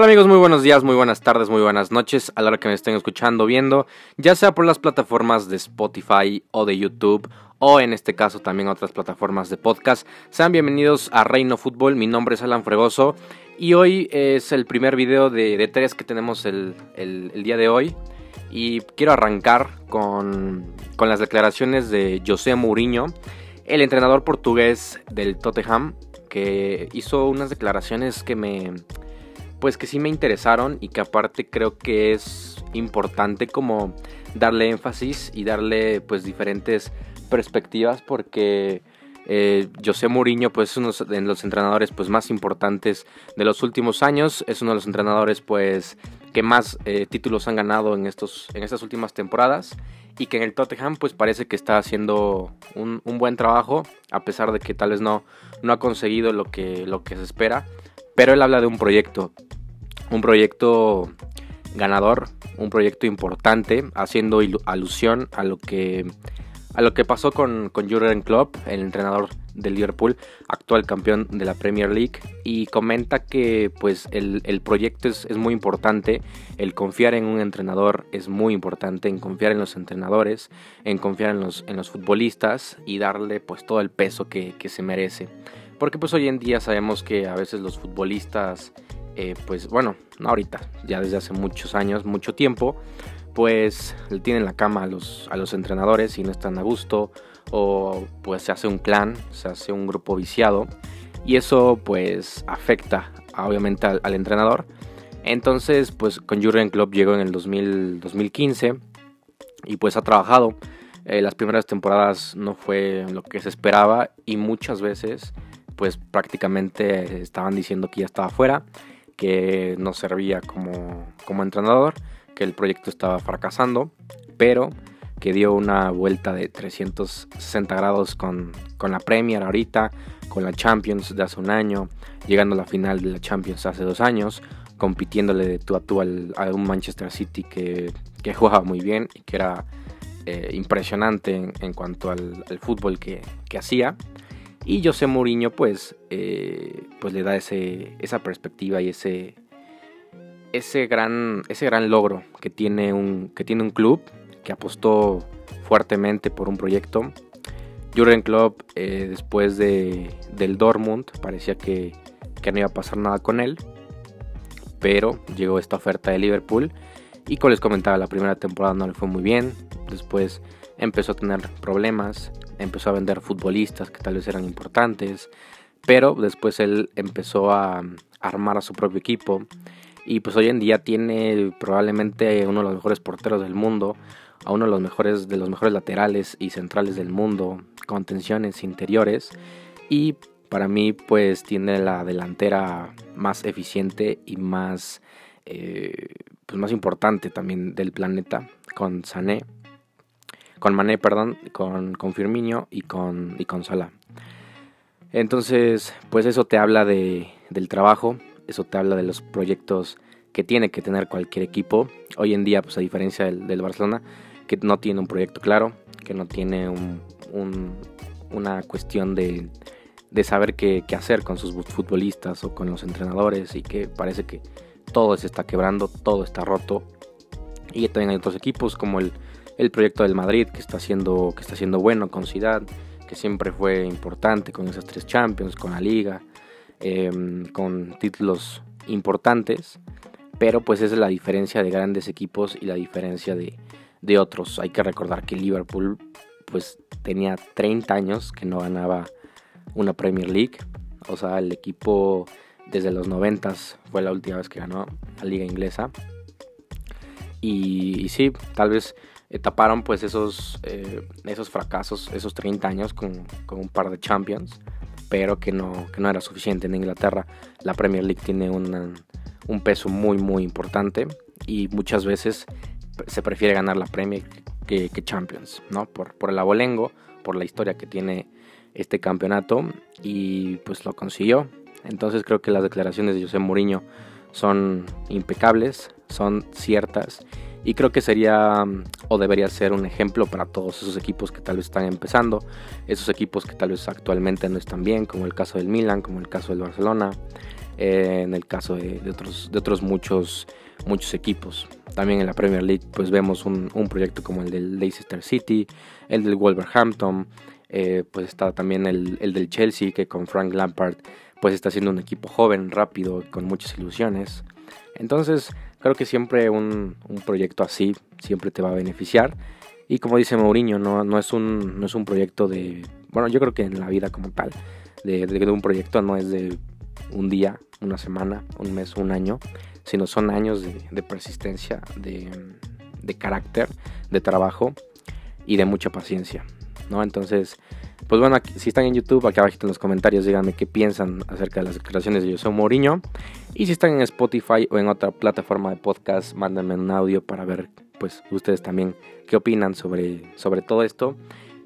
Hola amigos, muy buenos días, muy buenas tardes, muy buenas noches a la hora que me estén escuchando, viendo, ya sea por las plataformas de Spotify o de YouTube o en este caso también otras plataformas de podcast. Sean bienvenidos a Reino Fútbol, mi nombre es Alan Fregoso y hoy es el primer video de, tres que tenemos el, día de hoy y quiero arrancar con, con las declaraciones de José Mourinho, el entrenador portugués del Tottenham, que hizo unas declaraciones que me pues que sí me interesaron y que aparte creo que es importante como darle énfasis y darle pues diferentes perspectivas porque eh, José Mourinho pues es uno de los entrenadores pues más importantes de los últimos años. Es uno de los entrenadores pues que más eh, títulos han ganado en estos en estas últimas temporadas y que en el Tottenham pues parece que está haciendo un, un, buen trabajo a pesar de que tal vez no no ha conseguido lo que lo que se espera pero él habla de un proyecto un proyecto ganador, un proyecto importante, haciendo alusión a lo que a lo que pasó con, con Jurgen Klopp, el entrenador del Liverpool, actual campeón de la Premier League, y comenta que pues el, proyecto es, es, muy importante, el confiar en un entrenador es muy importante, en confiar en los entrenadores, en confiar en los, en los futbolistas y darle pues todo el peso que, que se merece. Porque pues hoy en día sabemos que a veces los futbolistas eh, pues bueno, no ahorita, ya desde hace muchos años, mucho tiempo, pues le tienen la cama a los, a los entrenadores y no están a gusto o pues se hace un clan, se hace un grupo viciado y eso pues afecta obviamente al, entrenador. Entonces pues con Jurgen Klopp llegó en el 2015 y pues ha trabajado. Eh, las primeras temporadas no fue lo que se esperaba y muchas veces pues prácticamente estaban diciendo que ya estaba fuera que no servía como, como entrenador, que el proyecto estaba fracasando, pero que dio una vuelta de 360 grados con, con, la Premier ahorita, con la Champions de hace un año, llegando a la final de la Champions hace dos años, compitiéndole de tú a tú a un Manchester City que, que, jugaba muy bien y que era eh, impresionante en, cuanto al, al fútbol que, que, hacía. Y José Mourinho pues, eh, pues le da ese, esa perspectiva y ese, ese, gran, ese gran logro que tiene, un, que tiene un club que apostó fuertemente por un proyecto. Jurgen Klopp eh, después de, del Dortmund parecía que, que no iba a pasar nada con él, pero llegó esta oferta de Liverpool y como les comentaba la primera temporada no le fue muy bien, después empezó a tener problemas, empezó a vender futbolistas que tal vez eran importantes, pero después él empezó a armar a su propio equipo. Y pues hoy en día tiene probablemente uno de los mejores porteros del mundo, a uno de los mejores de los mejores laterales y centrales del mundo, con tensiones interiores. Y para mí pues tiene la delantera más eficiente y más eh, pues más importante también del planeta con Sané con Mané, perdón, con, con Firmino y con, y con Salah. Entonces, pues eso te habla de, del trabajo, eso te habla de los proyectos que tiene que tener cualquier equipo. Hoy en día, pues a diferencia del, Barcelona, que no tiene un proyecto claro, que no tiene un, una cuestión de, de saber qué, hacer con sus futbolistas o con los entrenadores y que parece que todo se está quebrando, todo está roto. Y también hay otros equipos como el, el proyecto del Madrid que está haciendo, que está haciendo bueno con Ciudad, que siempre fue importante con esas tres Champions, con la Liga, em, con títulos importantes, pero pues es la diferencia de grandes equipos y la diferencia de, de otros. Hay que recordar que Liverpool pues tenía 30 años que no ganaba una Premier League, o sea, el equipo desde los 90 fue la última vez que ganó la liga inglesa. Y, sí, tal vez taparon pues esos, eh, esos fracasos, esos 30 años con, con, un par de Champions, pero que no, que no era suficiente en Inglaterra. La Premier League tiene un peso muy muy importante y muchas veces se prefiere ganar la Premier que, que Champions, ¿no? Por, por el abolengo, por la historia que tiene este campeonato y pues lo consiguió. Entonces creo que las declaraciones de José Mourinho son impecables, son ciertas y creo que sería o debería ser un ejemplo para todos esos equipos que tal vez están empezando, esos equipos que tal vez actualmente no están bien, como el caso del Milan, como el caso del Barcelona, eh, en el caso de, otros, muchos, equipos. También en la Premier League pues vemos un, proyecto como el del Leicester City, el del Wolverhampton, eh, pues está también el, del Chelsea que con Frank Lampard pues está siendo un equipo joven, rápido, con muchas ilusiones. Entonces creo que siempre un, proyecto así siempre te va a beneficiar. Y como dice Mourinho, no, es un, proyecto de... Bueno, yo creo que en la vida como tal, de, de, un proyecto no es de un día, una semana, un mes, un año, sino son años de, persistencia, de, carácter, de trabajo y de mucha paciencia. ¿No? Entonces, pues bueno, si están en YouTube, aquí abajo en los comentarios díganme qué piensan acerca de las declaraciones de José Mourinho. Y si están en Spotify o en otra plataforma de podcast, mándenme un audio para ver, pues, ustedes también qué opinan sobre, sobre todo esto.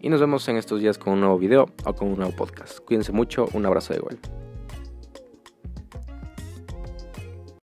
Y nos vemos en estos días con un nuevo video o con un nuevo podcast. Cuídense mucho, un abrazo de gol.